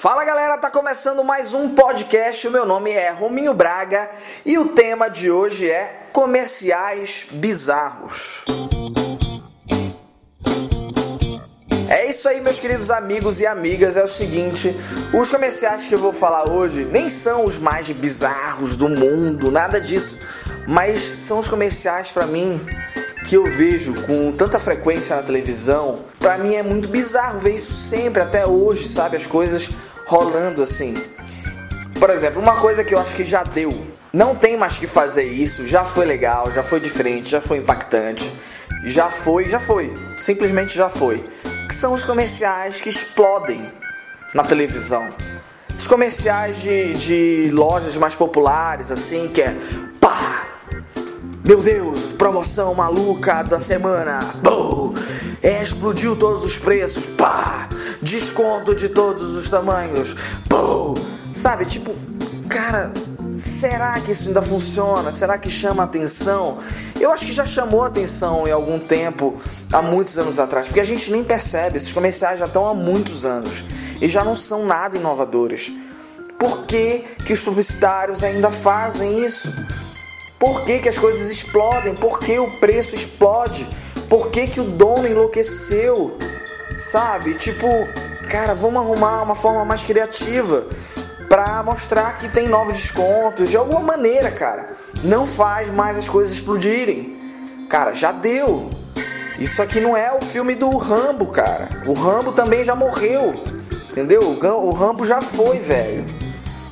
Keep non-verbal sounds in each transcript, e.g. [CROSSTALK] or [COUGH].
Fala galera, tá começando mais um podcast. O meu nome é Rominho Braga e o tema de hoje é comerciais bizarros. É isso aí, meus queridos amigos e amigas. É o seguinte: os comerciais que eu vou falar hoje nem são os mais bizarros do mundo, nada disso. Mas são os comerciais para mim que eu vejo com tanta frequência na televisão, para mim é muito bizarro ver isso sempre, até hoje, sabe? As coisas rolando assim. Por exemplo, uma coisa que eu acho que já deu. Não tem mais que fazer isso, já foi legal, já foi diferente, já foi impactante. Já foi, já foi. Simplesmente já foi. Que são os comerciais que explodem na televisão. Os comerciais de, de lojas mais populares, assim, que é pá, meu Deus, promoção maluca da semana. Bum! É, explodiu todos os preços. Pá! Desconto de todos os tamanhos. Bum! Sabe, tipo, cara, será que isso ainda funciona? Será que chama atenção? Eu acho que já chamou atenção em algum tempo, há muitos anos atrás, porque a gente nem percebe, esses comerciais já estão há muitos anos e já não são nada inovadores. Por que, que os publicitários ainda fazem isso? Por que, que as coisas explodem? Por que o preço explode? Por que, que o dono enlouqueceu? Sabe? Tipo, cara, vamos arrumar uma forma mais criativa para mostrar que tem novos descontos de alguma maneira, cara. Não faz mais as coisas explodirem. Cara, já deu. Isso aqui não é o filme do Rambo, cara. O Rambo também já morreu. Entendeu? O Rambo já foi, velho.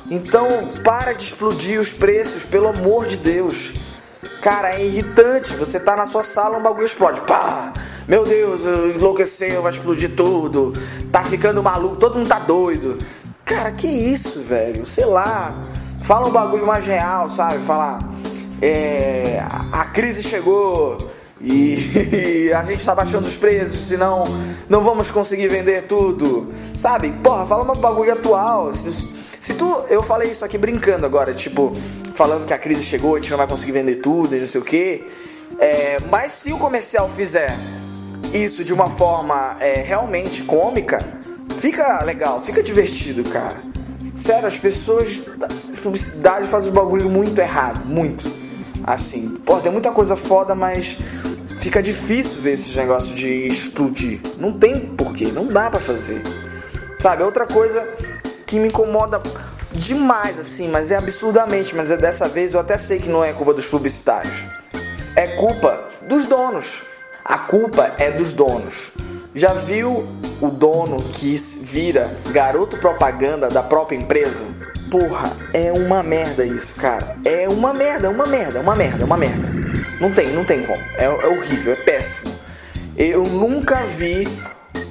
Então, para de explodir os preços, pelo amor de Deus. Cara, é irritante. Você tá na sua sala, um bagulho explode. Pá! Meu Deus, enlouqueceu, vai explodir tudo. Tá ficando maluco, todo mundo tá doido. Cara, que isso, velho? Sei lá. Fala um bagulho mais real, sabe? Fala. É, a crise chegou e [LAUGHS] a gente tá baixando os preços, senão não vamos conseguir vender tudo. Sabe? Porra, fala um bagulho atual. Se tu, eu falei isso aqui brincando agora, tipo, falando que a crise chegou, a gente não vai conseguir vender tudo e não sei o que. É, mas se o comercial fizer isso de uma forma é, realmente cômica, fica legal, fica divertido, cara. Sério, as pessoas da publicidade fazem os bagulho muito errado, muito. Assim, pô, tem muita coisa foda, mas fica difícil ver esses negócios de explodir. Não tem porquê, não dá para fazer. Sabe, outra coisa que me incomoda demais, assim, mas é absurdamente, mas é dessa vez eu até sei que não é culpa dos publicitários. É culpa dos donos. A culpa é dos donos. Já viu o dono que vira garoto propaganda da própria empresa? Porra, é uma merda isso, cara. É uma merda, uma merda, uma merda, uma merda. Não tem, não tem como. É, é horrível, é péssimo. Eu nunca vi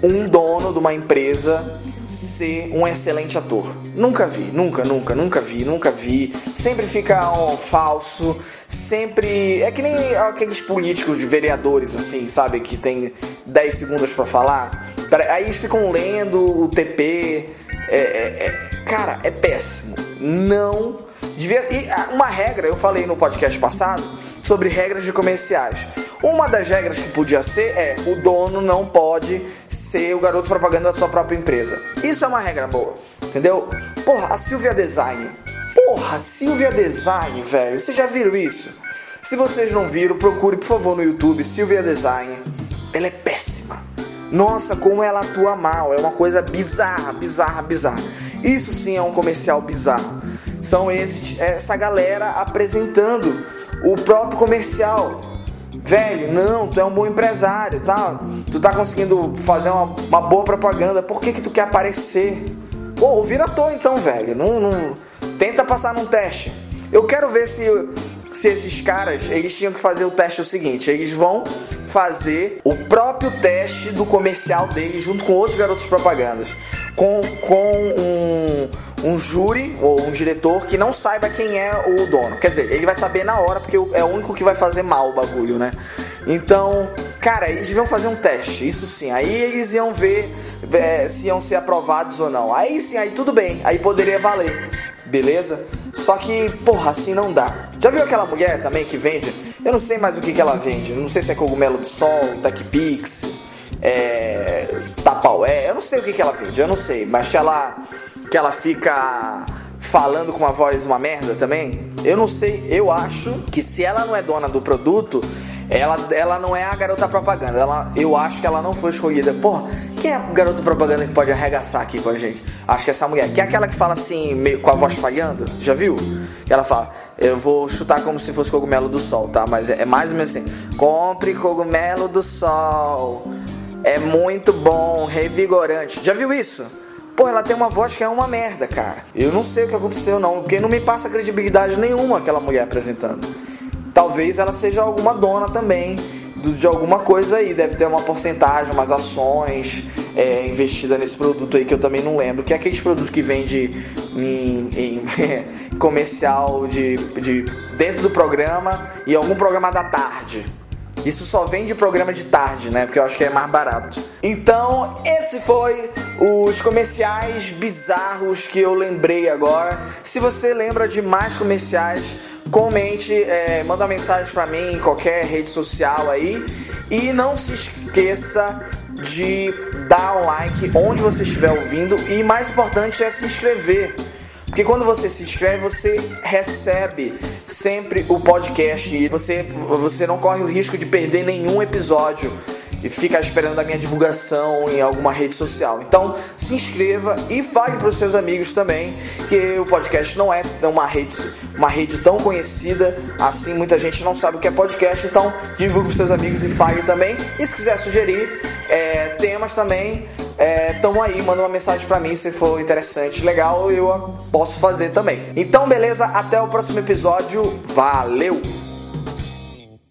um dono de uma empresa ser um excelente ator. Nunca vi, nunca, nunca, nunca vi, nunca vi. Sempre fica um falso, sempre. É que nem aqueles políticos de vereadores, assim, sabe? Que tem 10 segundos para falar. Aí eles ficam lendo o TP. É, é, é... Cara, é péssimo. Não. Devia... E ah, uma regra, eu falei no podcast passado sobre regras de comerciais. Uma das regras que podia ser é o dono não pode ser o garoto propaganda da sua própria empresa. Isso é uma regra boa, entendeu? Porra, a Silvia Design. Porra, Silvia Design, velho. Vocês já viram isso? Se vocês não viram, procure por favor no YouTube Silvia Design. Ela é péssima. Nossa, como ela atua mal. É uma coisa bizarra, bizarra, bizarra. Isso sim é um comercial bizarro. São esses, essa galera apresentando o próprio comercial. Velho, não, tu é um bom empresário, tá? Tu tá conseguindo fazer uma, uma boa propaganda. Por que que tu quer aparecer? Pô, vira ator então, velho. Não, não, tenta passar num teste. Eu quero ver se se esses caras, eles tinham que fazer o teste o seguinte, eles vão fazer o próprio teste do comercial deles junto com outros garotos propagandas, com, com um, um júri ou um diretor que não saiba quem é o dono. Quer dizer, ele vai saber na hora porque é o único que vai fazer mal o bagulho, né? Então, cara, eles deviam fazer um teste, isso sim. Aí eles iam ver é, se iam ser aprovados ou não. Aí sim, aí tudo bem, aí poderia valer beleza? Só que, porra, assim não dá. Já viu aquela mulher também que vende? Eu não sei mais o que, que ela vende. Não sei se é cogumelo do sol, TechPix, é, Tapaué. Eu não sei o que, que ela vende, eu não sei. Mas que ela, que ela fica falando com uma voz uma merda também? Eu não sei, eu acho que se ela não é dona do produto, ela, ela não é a garota propaganda. Ela, eu acho que ela não foi escolhida. Pô, quem é a garota propaganda que pode arregaçar aqui com a gente? Acho que essa mulher, que é aquela que fala assim, meio, com a voz falhando, já viu? Ela fala, eu vou chutar como se fosse cogumelo do sol, tá? Mas é, é mais ou menos assim: compre cogumelo do sol. É muito bom, revigorante. Já viu isso? Pô, ela tem uma voz que é uma merda, cara. Eu não sei o que aconteceu, não. Porque não me passa credibilidade nenhuma aquela mulher apresentando. Talvez ela seja alguma dona também de alguma coisa aí. Deve ter uma porcentagem, umas ações é, investida nesse produto aí que eu também não lembro. Que é aqueles produtos que vende em, em [LAUGHS] comercial de, de dentro do programa e algum programa da tarde. Isso só vem de programa de tarde, né? Porque eu acho que é mais barato. Então, esse foi os comerciais bizarros que eu lembrei agora. Se você lembra de mais comerciais, comente, é, manda uma mensagem para mim em qualquer rede social aí. E não se esqueça de dar um like onde você estiver ouvindo. E mais importante é se inscrever porque quando você se inscreve, você recebe sempre o podcast e você, você não corre o risco de perder nenhum episódio e ficar esperando a minha divulgação em alguma rede social. Então, se inscreva e fale para os seus amigos também que o podcast não é uma rede, uma rede tão conhecida assim, muita gente não sabe o que é podcast, então divulgue para os seus amigos e fale também. E se quiser sugerir é, temas também, é, tamo aí, manda uma mensagem para mim se for interessante, legal, eu posso fazer também. Então, beleza, até o próximo episódio. Valeu!